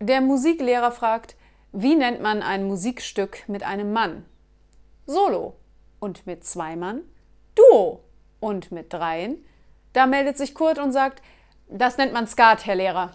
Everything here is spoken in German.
Der Musiklehrer fragt, wie nennt man ein Musikstück mit einem Mann? Solo. Und mit zwei Mann? Duo. Und mit dreien? Da meldet sich Kurt und sagt, das nennt man Skat, Herr Lehrer.